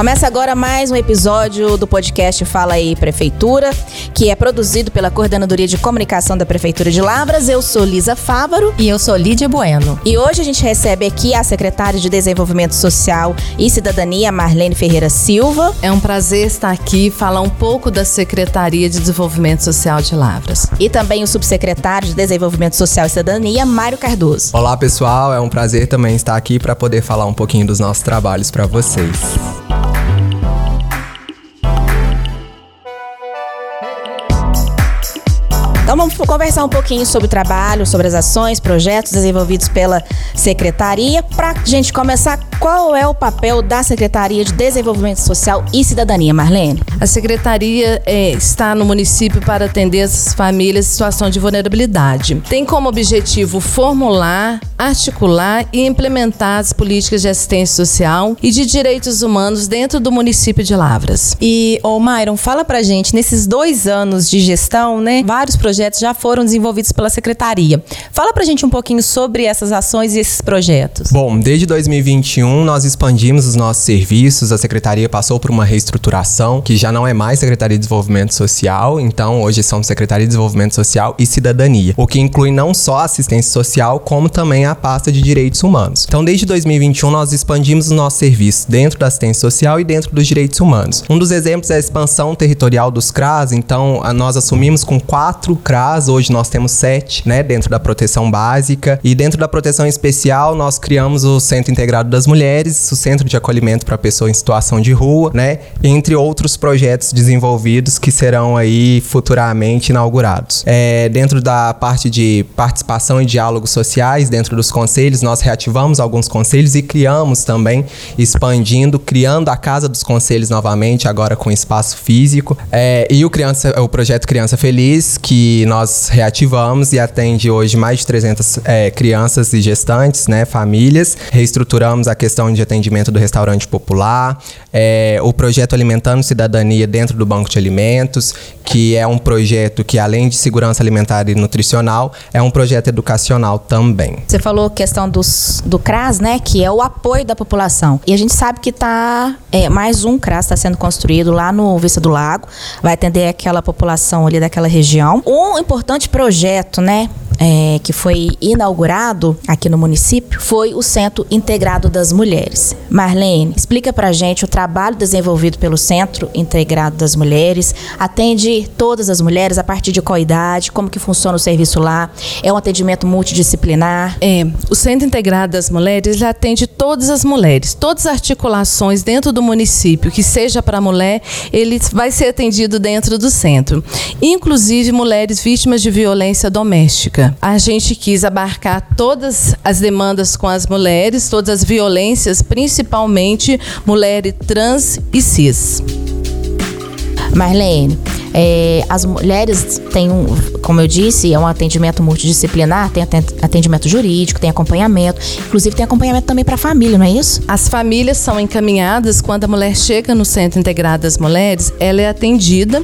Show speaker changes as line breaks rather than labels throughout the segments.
Começa agora mais um episódio do podcast Fala aí Prefeitura, que é produzido pela Coordenadoria de Comunicação da Prefeitura de Lavras. Eu sou Lisa Fávaro.
E eu sou Lídia Bueno.
E hoje a gente recebe aqui a secretária de Desenvolvimento Social e Cidadania, Marlene Ferreira Silva.
É um prazer estar aqui e falar um pouco da Secretaria de Desenvolvimento Social de Lavras.
E também o subsecretário de Desenvolvimento Social e Cidadania, Mário Cardoso.
Olá, pessoal. É um prazer também estar aqui para poder falar um pouquinho dos nossos trabalhos para vocês.
Então vamos conversar um pouquinho sobre o trabalho, sobre as ações, projetos desenvolvidos pela Secretaria. Para a gente começar, qual é o papel da Secretaria de Desenvolvimento Social e Cidadania, Marlene?
A Secretaria é, está no município para atender as famílias em situação de vulnerabilidade. Tem como objetivo formular, articular e implementar as políticas de assistência social e de direitos humanos dentro do município de Lavras.
E, ô Myron, fala pra gente, nesses dois anos de gestão, né, vários projetos projetos já foram desenvolvidos pela Secretaria. Fala pra gente um pouquinho sobre essas ações e esses projetos.
Bom, desde 2021 nós expandimos os nossos serviços, a Secretaria passou por uma reestruturação, que já não é mais Secretaria de Desenvolvimento Social, então hoje somos Secretaria de Desenvolvimento Social e Cidadania, o que inclui não só assistência social, como também a pasta de direitos humanos. Então, desde 2021 nós expandimos os nossos serviços dentro da assistência social e dentro dos direitos humanos. Um dos exemplos é a expansão territorial dos CRAS, então nós assumimos com quatro CRAS, hoje nós temos sete, né, dentro da proteção básica. E dentro da proteção especial, nós criamos o Centro Integrado das Mulheres, o Centro de Acolhimento para Pessoa em Situação de Rua, né, entre outros projetos desenvolvidos que serão aí futuramente inaugurados. É, dentro da parte de participação e diálogos sociais, dentro dos conselhos, nós reativamos alguns conselhos e criamos também, expandindo, criando a Casa dos Conselhos novamente, agora com espaço físico. É, e o, criança, o projeto Criança Feliz, que nós reativamos e atende hoje mais de 300 é, crianças e gestantes, né, famílias. Reestruturamos a questão de atendimento do restaurante popular, é, o projeto Alimentando Cidadania dentro do Banco de Alimentos, que é um projeto que, além de segurança alimentar e nutricional, é um projeto educacional também.
Você falou questão dos, do CRAS, né, que é o apoio da população. E a gente sabe que tá é, mais um CRAS está sendo construído lá no Vista do Lago, vai atender aquela população ali daquela região. Um um importante projeto, né, é, que foi inaugurado aqui no município foi o Centro Integrado das Mulheres. Marlene, explica pra gente o trabalho desenvolvido pelo Centro Integrado das Mulheres. Atende todas as mulheres a partir de qual idade? Como que funciona o serviço lá? É um atendimento multidisciplinar?
É, o Centro Integrado das Mulheres atende todas as mulheres, todas as articulações dentro do município que seja para mulher, ele vai ser atendido dentro do centro, inclusive mulheres vítimas de violência doméstica a gente quis abarcar todas as demandas com as mulheres, todas as violências, principalmente mulheres trans e cis.
Marlene, é, as mulheres têm, um, como eu disse, é um atendimento multidisciplinar, tem atendimento jurídico, tem acompanhamento, inclusive tem acompanhamento também para a família, não é isso?
As famílias são encaminhadas quando a mulher chega no Centro Integrado das Mulheres, ela é atendida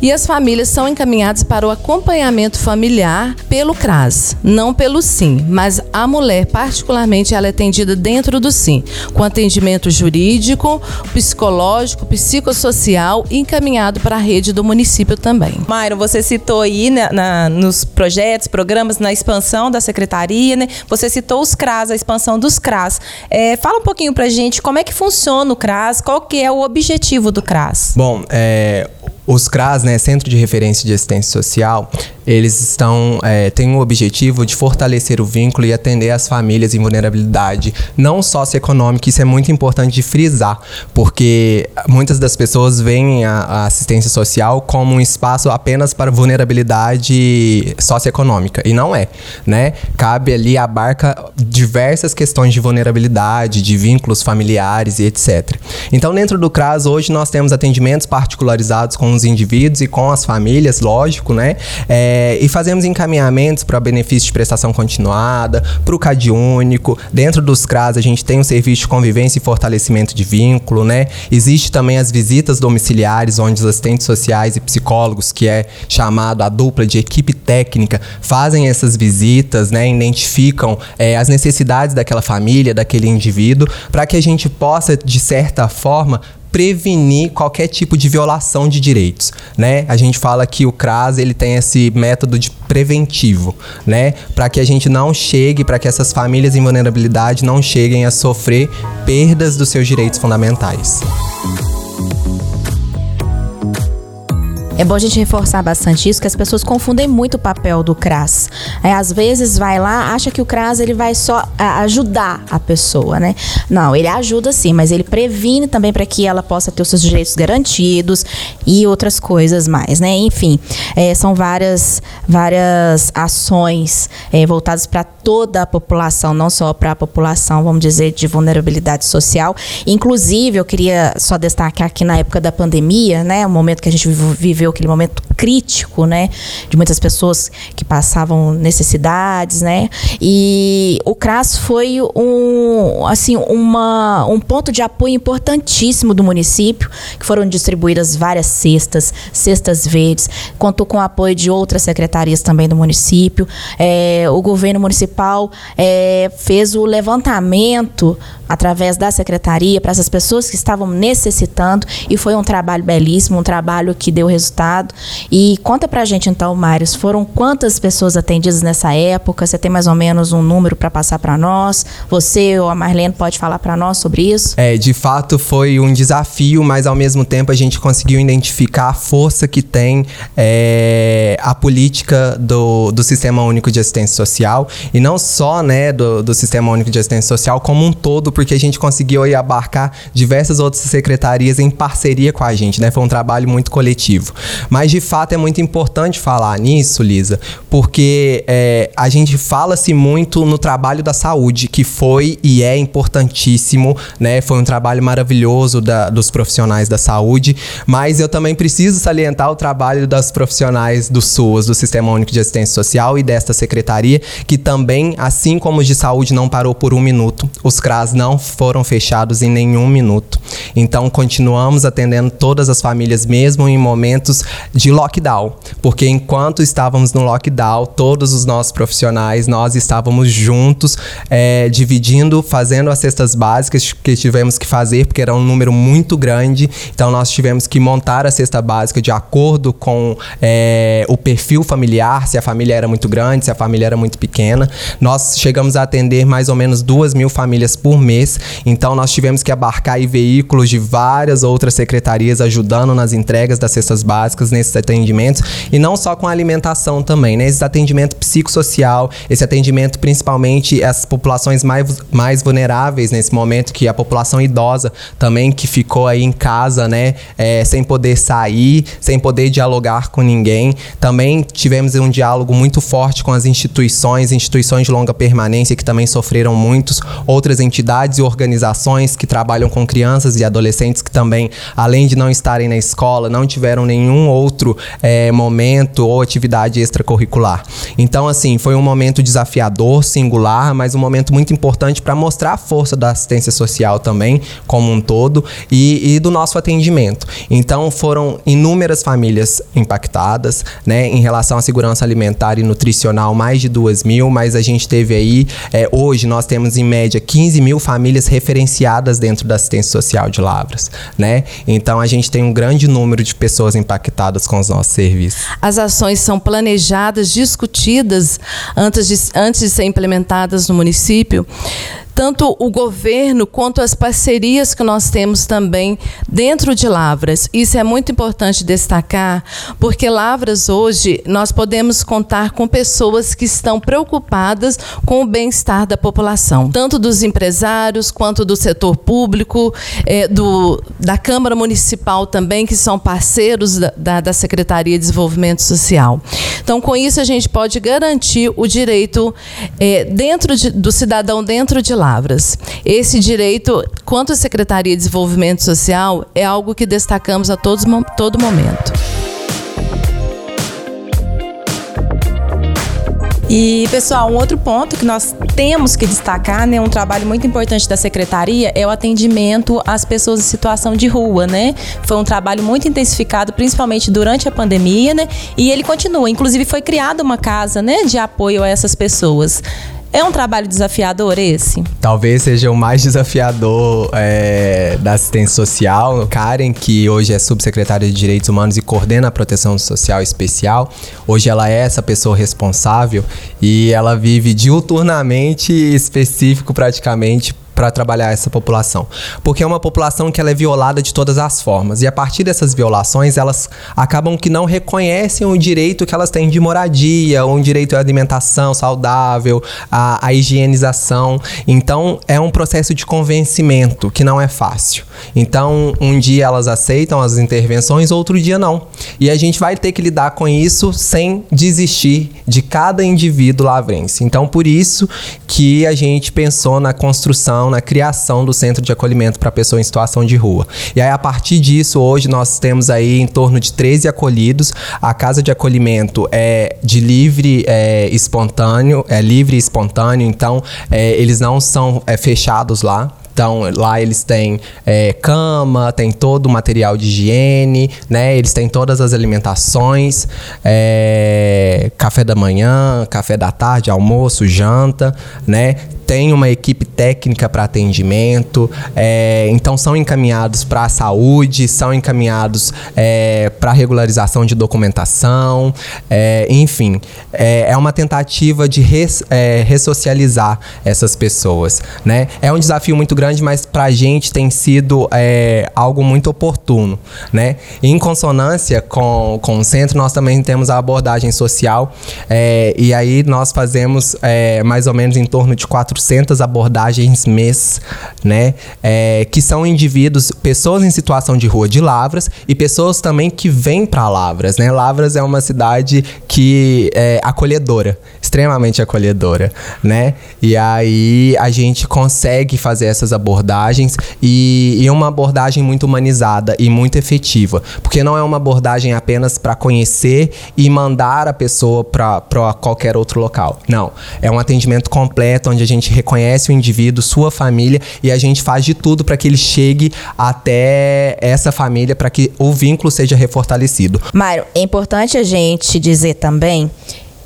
e as famílias são encaminhadas para o acompanhamento familiar pelo CRAS, não pelo SIM, mas a mulher, particularmente, ela é atendida dentro do SIM, com atendimento jurídico, psicológico, psicossocial encaminhado para a rede do município município também.
Mairo, você citou aí na, na, nos projetos, programas, na expansão da secretaria, né? Você citou os CRAS, a expansão dos CRAS. É, fala um pouquinho pra gente como é que funciona o CRAS, qual que é o objetivo do CRAS?
Bom, é, os CRAS, né, Centro de Referência de Assistência Social, eles estão é, têm o objetivo de fortalecer o vínculo e atender as famílias em vulnerabilidade, não socioeconômica. Isso é muito importante de frisar, porque muitas das pessoas veem a, a assistência social como um espaço apenas para vulnerabilidade socioeconômica e não é, né? Cabe ali abarca diversas questões de vulnerabilidade, de vínculos familiares e etc. Então, dentro do CRAS hoje nós temos atendimentos particularizados com os indivíduos e com as famílias, lógico, né? É, e fazemos encaminhamentos para benefício de prestação continuada, para o CAD único. Dentro dos CRAS, a gente tem o serviço de convivência e fortalecimento de vínculo, né? Existe também as visitas domiciliares, onde os assistentes sociais e psicólogos, que é chamado a dupla de equipe técnica, fazem essas visitas, né? Identificam é, as necessidades daquela família, daquele indivíduo, para que a gente possa, de certa forma, prevenir qualquer tipo de violação de direitos, né? A gente fala que o CRAS ele tem esse método de preventivo, né? Para que a gente não chegue, para que essas famílias em vulnerabilidade não cheguem a sofrer perdas dos seus direitos fundamentais.
É bom a gente reforçar bastante isso, que as pessoas confundem muito o papel do CRAS. É, às vezes vai lá, acha que o CRAS ele vai só a, ajudar a pessoa, né? Não, ele ajuda sim, mas ele previne também para que ela possa ter os seus direitos garantidos e outras coisas mais, né? Enfim, é, são várias, várias ações é, voltadas para toda a população, não só para a população, vamos dizer, de vulnerabilidade social. Inclusive, eu queria só destacar que na época da pandemia, né, o momento que a gente viveu aquele momento crítico, né, de muitas pessoas que passavam necessidades, né, e o CRAS foi um, assim, uma, um ponto de apoio importantíssimo do município, que foram distribuídas várias cestas, cestas verdes, contou com o apoio de outras secretarias também do município, é, o governo municipal é, fez o levantamento através da secretaria para essas pessoas que estavam necessitando e foi um trabalho belíssimo, um trabalho que deu resultado. E conta pra gente então, Mários, foram quantas pessoas atendidas nessa época? Você tem mais ou menos um número para passar para nós? Você ou a Marlene pode falar para nós sobre isso?
É, de fato foi um desafio, mas ao mesmo tempo a gente conseguiu identificar a força que tem é, a política do, do Sistema Único de Assistência Social e não só né, do, do Sistema Único de Assistência Social como um todo porque a gente conseguiu aí abarcar diversas outras secretarias em parceria com a gente, né? Foi um trabalho muito coletivo. Mas de fato é muito importante falar nisso, Lisa, porque é, a gente fala-se muito no trabalho da saúde, que foi e é importantíssimo, né? Foi um trabalho maravilhoso da, dos profissionais da saúde, mas eu também preciso salientar o trabalho das profissionais do SUAS, do Sistema Único de Assistência Social e desta secretaria, que também, assim como os de saúde, não parou por um minuto. Os CRAS não não foram fechados em nenhum minuto. Então continuamos atendendo todas as famílias, mesmo em momentos de lockdown, porque enquanto estávamos no lockdown, todos os nossos profissionais, nós estávamos juntos, é, dividindo, fazendo as cestas básicas que tivemos que fazer, porque era um número muito grande. Então nós tivemos que montar a cesta básica de acordo com é, o perfil familiar, se a família era muito grande, se a família era muito pequena. Nós chegamos a atender mais ou menos duas mil famílias por mês. Então nós tivemos que abarcar veículos de várias outras secretarias ajudando nas entregas das cestas básicas nesses atendimentos e não só com a alimentação também, né? Esse atendimento psicossocial, esse atendimento principalmente as populações mais, mais vulneráveis nesse momento, que é a população idosa também que ficou aí em casa, né? É, sem poder sair, sem poder dialogar com ninguém. Também tivemos um diálogo muito forte com as instituições, instituições de longa permanência que também sofreram muitos, outras entidades entidades e organizações que trabalham com crianças e adolescentes que também, além de não estarem na escola, não tiveram nenhum outro é, momento ou atividade extracurricular. Então, assim, foi um momento desafiador, singular, mas um momento muito importante para mostrar a força da assistência social também, como um todo, e, e do nosso atendimento. Então, foram inúmeras famílias impactadas, né, em relação à segurança alimentar e nutricional, mais de duas mil, mas a gente teve aí, é, hoje nós temos em média 15 mil famílias referenciadas dentro da assistência social de Lavras, né? Então a gente tem um grande número de pessoas impactadas com os nossos serviços.
As ações são planejadas, discutidas antes de, antes de ser implementadas no município tanto o governo quanto as parcerias que nós temos também dentro de Lavras. Isso é muito importante destacar, porque Lavras hoje nós podemos contar com pessoas que estão preocupadas com o bem-estar da população, tanto dos empresários quanto do setor público, é, do, da Câmara Municipal também, que são parceiros da, da, Secretaria de Desenvolvimento Social. Então, com isso, a gente pode garantir o direito é, dentro de, do cidadão dentro de Lavras palavras. Esse direito, quanto à Secretaria de Desenvolvimento Social, é algo que destacamos a todos, todo momento.
E, pessoal, um outro ponto que nós temos que destacar, né, um trabalho muito importante da secretaria é o atendimento às pessoas em situação de rua, né? Foi um trabalho muito intensificado, principalmente durante a pandemia, né? E ele continua. Inclusive foi criada uma casa, né, de apoio a essas pessoas. É um trabalho desafiador esse?
Talvez seja o mais desafiador é, da assistência social. Karen, que hoje é subsecretária de Direitos Humanos e coordena a proteção social especial, hoje ela é essa pessoa responsável e ela vive diuturnamente específico praticamente para trabalhar essa população. Porque é uma população que ela é violada de todas as formas. E a partir dessas violações, elas acabam que não reconhecem o direito que elas têm de moradia, um direito à alimentação saudável, à, à higienização. Então, é um processo de convencimento que não é fácil. Então, um dia elas aceitam as intervenções, outro dia não. E a gente vai ter que lidar com isso sem desistir de cada indivíduo lavrense. Então, por isso que a gente pensou na construção na criação do centro de acolhimento para pessoa em situação de rua. E aí, a partir disso, hoje nós temos aí em torno de 13 acolhidos. A casa de acolhimento é de livre é, espontâneo, é livre e espontâneo, então é, eles não são é, fechados lá. Então, lá eles têm é, cama, tem todo o material de higiene, né? Eles têm todas as alimentações, é, café da manhã, café da tarde, almoço, janta, né? Tem uma equipe técnica para atendimento, é, então são encaminhados para a saúde, são encaminhados é, para regularização de documentação, é, enfim, é, é uma tentativa de res, é, ressocializar essas pessoas, né? É um desafio muito grande, mas para a gente tem sido é, algo muito oportuno, né? Em consonância com, com o centro, nós também temos a abordagem social e aí nós fazemos mais ou menos em torno de quatro 400 abordagens mês, né? É, que são indivíduos, pessoas em situação de rua de Lavras e pessoas também que vêm para Lavras, né? Lavras é uma cidade que é acolhedora, extremamente acolhedora, né? E aí a gente consegue fazer essas abordagens e, e uma abordagem muito humanizada e muito efetiva, porque não é uma abordagem apenas para conhecer e mandar a pessoa para qualquer outro local. Não, é um atendimento completo onde a gente gente reconhece o indivíduo, sua família e a gente faz de tudo para que ele chegue até essa família para que o vínculo seja refortalecido.
Mário, é importante a gente dizer também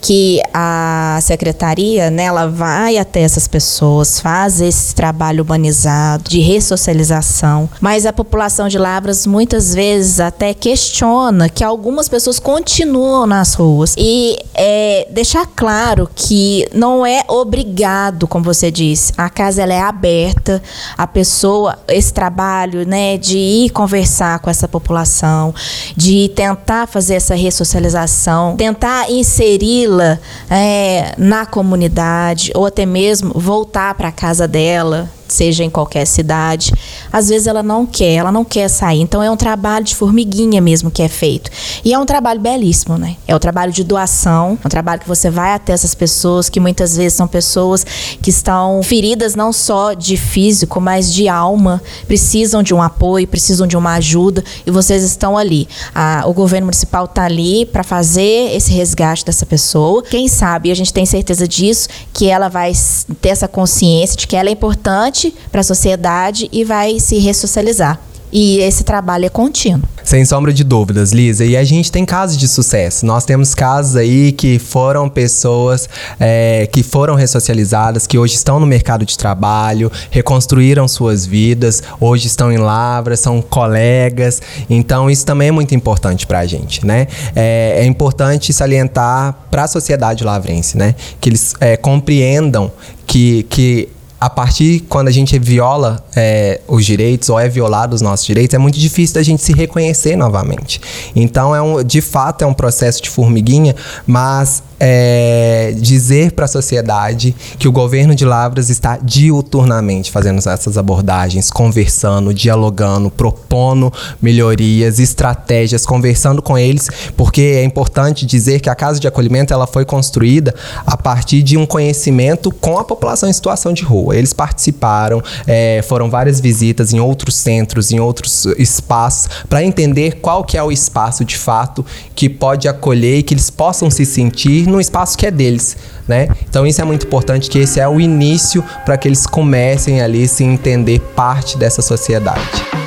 que a secretaria, né, ela vai até essas pessoas, faz esse trabalho humanizado de ressocialização, mas a população de Lavras muitas vezes até questiona que algumas pessoas continuam nas ruas. E é, deixar claro que não é obrigado, como você disse, a casa ela é aberta, a pessoa, esse trabalho, né, de ir conversar com essa população, de tentar fazer essa ressocialização, tentar inserir la é, na comunidade ou até mesmo voltar para a casa dela, seja em qualquer cidade. Às vezes ela não quer, ela não quer sair. Então é um trabalho de formiguinha mesmo que é feito. E é um trabalho belíssimo, né? É o um trabalho de doação, é um trabalho que você vai até essas pessoas que muitas vezes são pessoas que estão feridas não só de físico, mas de alma, precisam de um apoio, precisam de uma ajuda e vocês estão ali. O governo municipal está ali para fazer esse resgate dessa pessoa. Quem sabe, a gente tem certeza disso, que ela vai ter essa consciência de que ela é importante para a sociedade e vai se ressocializar. E esse trabalho é contínuo.
Sem sombra de dúvidas, Lisa. E a gente tem casos de sucesso. Nós temos casos aí que foram pessoas é, que foram ressocializadas, que hoje estão no mercado de trabalho, reconstruíram suas vidas, hoje estão em lavras, são colegas. Então, isso também é muito importante para a gente, né? É, é importante salientar para a sociedade lavrense, né? Que eles é, compreendam que, que a partir quando a gente viola é, os direitos ou é violado os nossos direitos, é muito difícil da gente se reconhecer novamente. Então, é um, de fato, é um processo de formiguinha, mas é, dizer para a sociedade que o governo de Lavras está diuturnamente fazendo essas abordagens, conversando, dialogando, propondo melhorias, estratégias, conversando com eles, porque é importante dizer que a casa de acolhimento ela foi construída a partir de um conhecimento com a população em situação de rua. Eles participaram, é, foram várias visitas em outros centros, em outros espaços, para entender qual que é o espaço de fato que pode acolher e que eles possam se sentir num espaço que é deles, né? Então isso é muito importante que esse é o início para que eles comecem ali se entender parte dessa sociedade.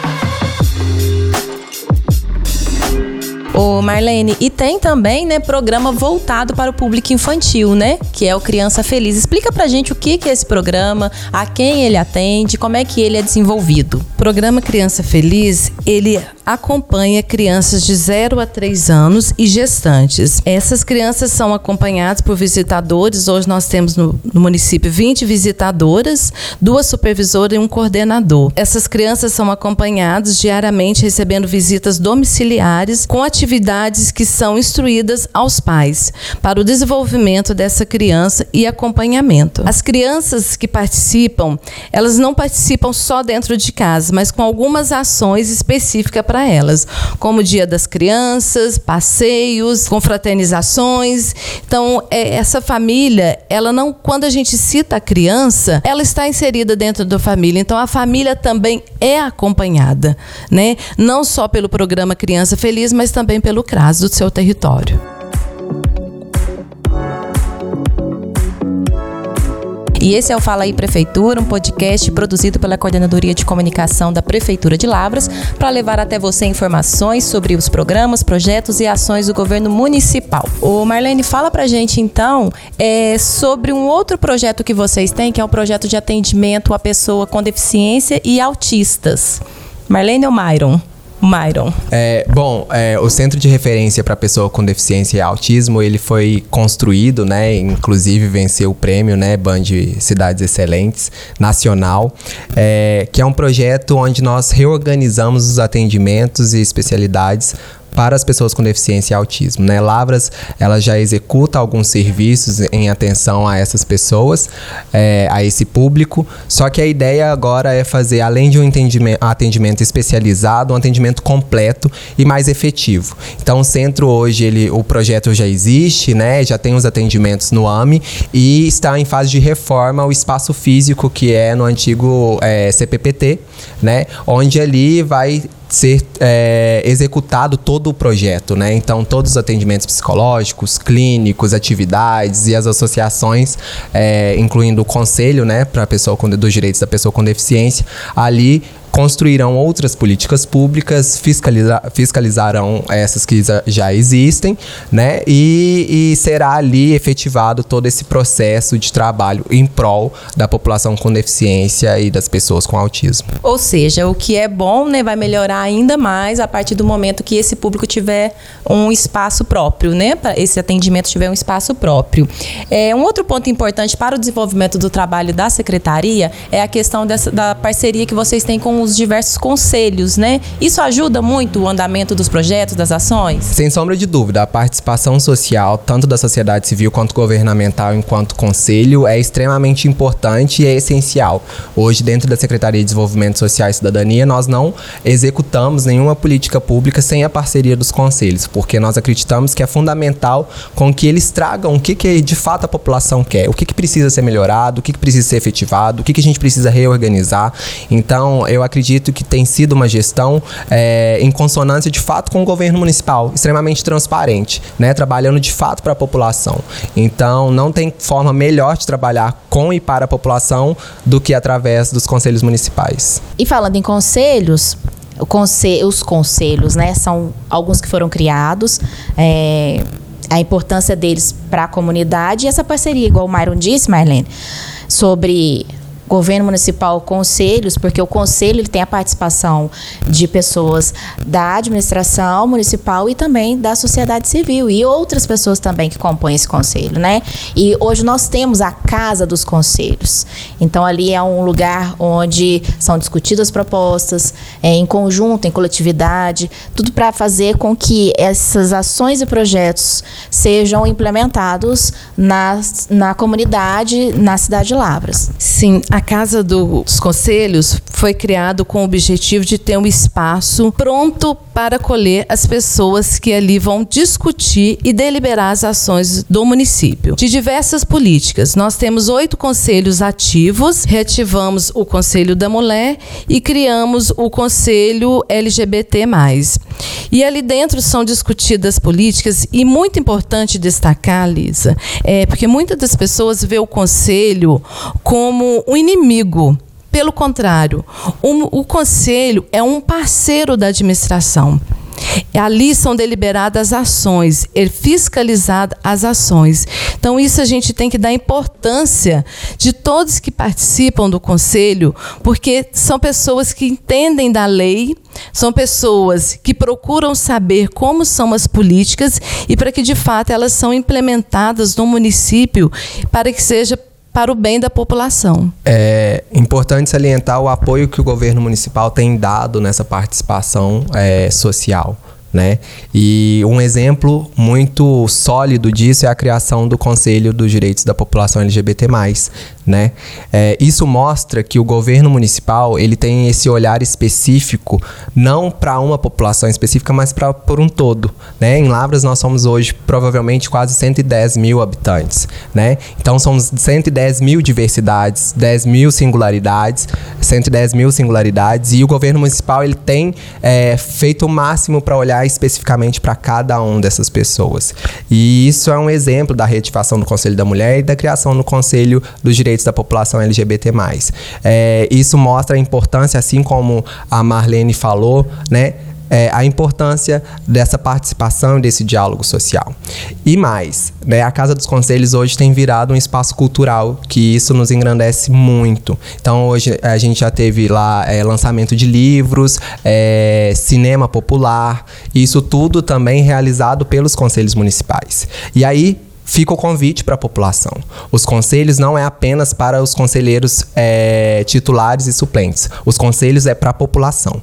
Ô Marlene, e tem também, né, programa voltado para o público infantil, né? Que é o Criança Feliz. Explica pra gente o que, é esse programa, a quem ele atende, como é que ele é desenvolvido.
O programa Criança Feliz, ele acompanha crianças de 0 a 3 anos e gestantes. Essas crianças são acompanhadas por visitadores. Hoje nós temos no, no município 20 visitadoras, duas supervisoras e um coordenador. Essas crianças são acompanhadas diariamente, recebendo visitas domiciliares com atividades que são instruídas aos pais para o desenvolvimento dessa criança e acompanhamento. As crianças que participam, elas não participam só dentro de casa, mas com algumas ações específicas para elas, como o Dia das Crianças, passeios, confraternizações. Então, é, essa família, ela não, quando a gente cita a criança, ela está inserida dentro da família. Então, a família também é acompanhada, né? Não só pelo programa Criança Feliz, mas também pelo CRAS do seu território.
E esse é o Fala aí Prefeitura, um podcast produzido pela Coordenadoria de Comunicação da Prefeitura de Lavras para levar até você informações sobre os programas, projetos e ações do governo municipal. O Marlene, fala pra gente então é, sobre um outro projeto que vocês têm, que é um projeto de atendimento à pessoa com deficiência e autistas. Marlene ou Myron? Myron?
É, bom, é, o Centro de Referência para Pessoa com Deficiência e Autismo, ele foi construído, né, inclusive venceu o prêmio, né, Band Cidades Excelentes, nacional, é, que é um projeto onde nós reorganizamos os atendimentos e especialidades para as pessoas com deficiência e autismo. Né? Lavras ela já executa alguns serviços em atenção a essas pessoas, é, a esse público. Só que a ideia agora é fazer, além de um atendimento especializado, um atendimento completo e mais efetivo. Então o centro hoje, ele, o projeto já existe, né? já tem os atendimentos no AMI e está em fase de reforma o espaço físico que é no antigo é, CPPT, né? onde ali vai ser é, executado todo o projeto, né? Então, todos os atendimentos psicológicos, clínicos, atividades e as associações, é, incluindo o conselho, né, para pessoa com, dos direitos da pessoa com deficiência, ali construirão outras políticas públicas, fiscaliza fiscalizarão essas que já existem, né? E, e, será ali efetivado todo esse processo de trabalho em prol da população com deficiência e das pessoas com autismo.
Ou seja, o que é bom, né, vai melhorar ainda mais a partir do momento que esse público tiver um espaço próprio, né? Esse atendimento tiver um espaço próprio. É, um outro ponto importante para o desenvolvimento do trabalho da secretaria é a questão dessa, da parceria que vocês têm com os diversos conselhos, né? Isso ajuda muito o andamento dos projetos, das ações?
Sem sombra de dúvida, a participação social, tanto da sociedade civil quanto governamental, enquanto conselho, é extremamente importante e é essencial. Hoje, dentro da Secretaria de Desenvolvimento Social e Cidadania, nós não executamos nenhuma política pública sem a parceria dos conselhos, porque nós acreditamos que é fundamental com que eles tragam o que, que de fato a população quer, o que, que precisa ser melhorado, o que, que precisa ser efetivado, o que, que a gente precisa reorganizar. Então, eu acredito que tem sido uma gestão é, em consonância de fato com o governo municipal, extremamente transparente, né? trabalhando de fato para a população. Então, não tem forma melhor de trabalhar com e para a população do que através dos conselhos municipais.
E falando em conselhos, conselho, os conselhos, né, são alguns que foram criados. É, a importância deles para a comunidade e essa parceria, igual o Myron disse, Marlene, sobre governo municipal, conselhos, porque o conselho ele tem a participação de pessoas da administração municipal e também da sociedade civil e outras pessoas também que compõem esse conselho, né? E hoje nós temos a casa dos conselhos. Então ali é um lugar onde são discutidas propostas é, em conjunto, em coletividade, tudo para fazer com que essas ações e projetos sejam implementados na, na comunidade, na cidade de Lavras.
Sim, a Casa dos Conselhos foi criado com o objetivo de ter um espaço pronto para acolher as pessoas que ali vão discutir e deliberar as ações do município. De diversas políticas, nós temos oito conselhos ativos, reativamos o Conselho da Mulher e criamos o Conselho LGBT+. E ali dentro são discutidas políticas e muito importante destacar, Lisa, é porque muitas das pessoas vê o conselho como um inimigo. Pelo contrário, o, conselho é um parceiro da administração. Ali são deliberadas ações, é fiscalizada as ações. Então, isso a gente tem que dar importância de todos que participam do conselho, porque são pessoas que entendem da lei, são pessoas que procuram saber como são as políticas e para que de fato elas são implementadas no município para que seja para o bem da população.
É importante salientar o apoio que o governo municipal tem dado nessa participação é, social. Né? E um exemplo muito sólido disso é a criação do Conselho dos Direitos da População LGBT+, né? É, isso mostra que o governo municipal ele tem esse olhar específico não para uma população específica, mas para por um todo, né? Em Lavras nós somos hoje provavelmente quase 110 mil habitantes, né? Então somos 110 mil diversidades, 10 mil singularidades, 110 mil singularidades e o governo municipal ele tem é, feito o máximo para olhar especificamente para cada um dessas pessoas. E isso é um exemplo da reativação do Conselho da Mulher e da criação do Conselho dos Direitos direitos da população LGBT+. É, isso mostra a importância, assim como a Marlene falou, né? É, a importância dessa participação desse diálogo social. E mais, né, a Casa dos Conselhos hoje tem virado um espaço cultural, que isso nos engrandece muito. Então, hoje a gente já teve lá é, lançamento de livros, é, cinema popular, isso tudo também realizado pelos conselhos municipais. E aí, fica o convite para a população. Os conselhos não é apenas para os conselheiros é, titulares e suplentes. Os conselhos é para a população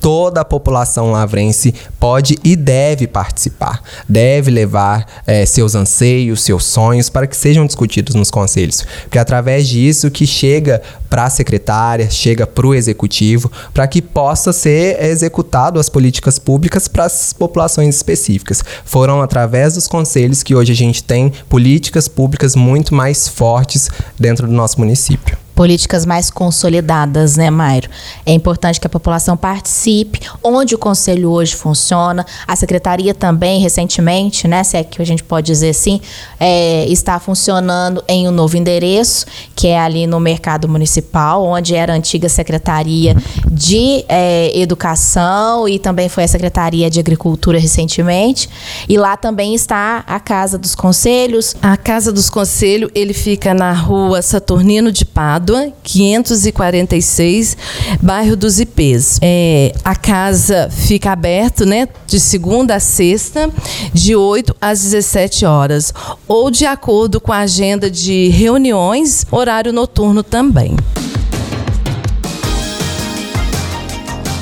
toda a população lavrense pode e deve participar, deve levar é, seus anseios, seus sonhos para que sejam discutidos nos conselhos, porque é através disso que chega para a secretária, chega para o executivo, para que possa ser executado as políticas públicas para as populações específicas. Foram através dos conselhos que hoje a gente tem políticas públicas muito mais fortes dentro do nosso município
políticas mais consolidadas, né, Mairo? É importante que a população participe, onde o conselho hoje funciona, a secretaria também, recentemente, né, se é que a gente pode dizer assim, é, está funcionando em um novo endereço, que é ali no Mercado Municipal, onde era a antiga Secretaria de é, Educação e também foi a Secretaria de Agricultura recentemente. E lá também está a Casa dos Conselhos.
A Casa dos Conselhos, ele fica na rua Saturnino de Pado, Pádua, 546, bairro dos Ipês. É, a casa fica aberta, né, de segunda a sexta, de 8 às 17 horas, ou de acordo com a agenda de reuniões, horário noturno também.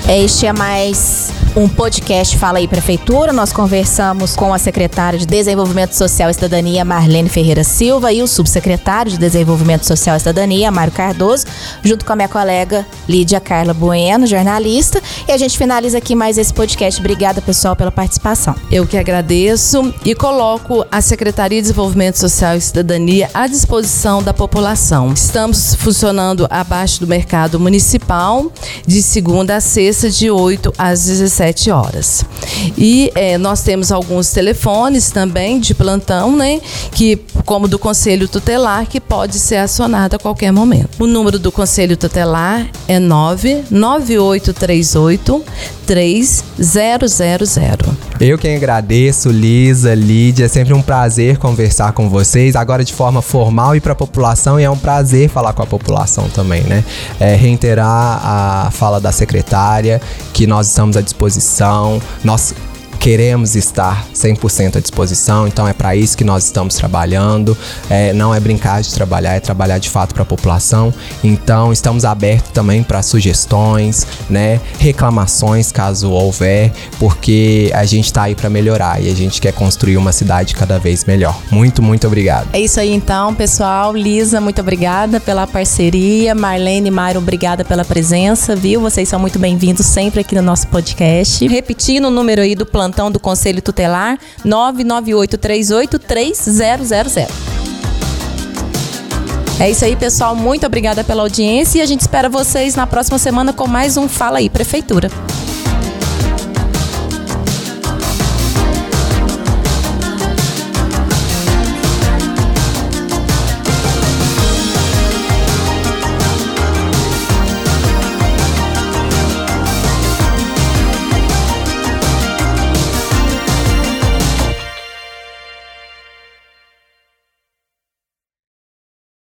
Este é mais um podcast Fala aí Prefeitura. Nós conversamos com a secretária de Desenvolvimento Social e Cidadania, Marlene Ferreira Silva, e o subsecretário de Desenvolvimento Social e Cidadania, Mário Cardoso, junto com a minha colega Lídia Carla Bueno, jornalista. E a gente finaliza aqui mais esse podcast. Obrigada, pessoal, pela participação.
Eu que agradeço e coloco a Secretaria de Desenvolvimento Social e Cidadania à disposição da população. Estamos funcionando abaixo do mercado municipal de segunda a sexta, de 8 às 17 17 horas. E é, nós temos alguns telefones também de plantão, né? Que, como do Conselho Tutelar, que pode ser acionado a qualquer momento. O número do Conselho Tutelar é 99838 3000.
Eu quem agradeço, Lisa, Lídia, é sempre um prazer conversar com vocês, agora de forma formal e para a população, e é um prazer falar com a população também, né? É, reiterar a fala da secretária, que nós estamos à disposição, nós queremos estar 100% à disposição, então é para isso que nós estamos trabalhando. É, não é brincar de trabalhar, é trabalhar de fato para a população. Então estamos abertos também para sugestões, né, reclamações caso houver, porque a gente está aí para melhorar e a gente quer construir uma cidade cada vez melhor. Muito, muito obrigado.
É isso aí então, pessoal. Lisa, muito obrigada pela parceria. Marlene e Mário, obrigada pela presença, viu? Vocês são muito bem-vindos sempre aqui no nosso podcast. Repetindo o número aí do plano plantão do Conselho Tutelar 998383000. É isso aí, pessoal. Muito obrigada pela audiência e a gente espera vocês na próxima semana com mais um Fala aí Prefeitura.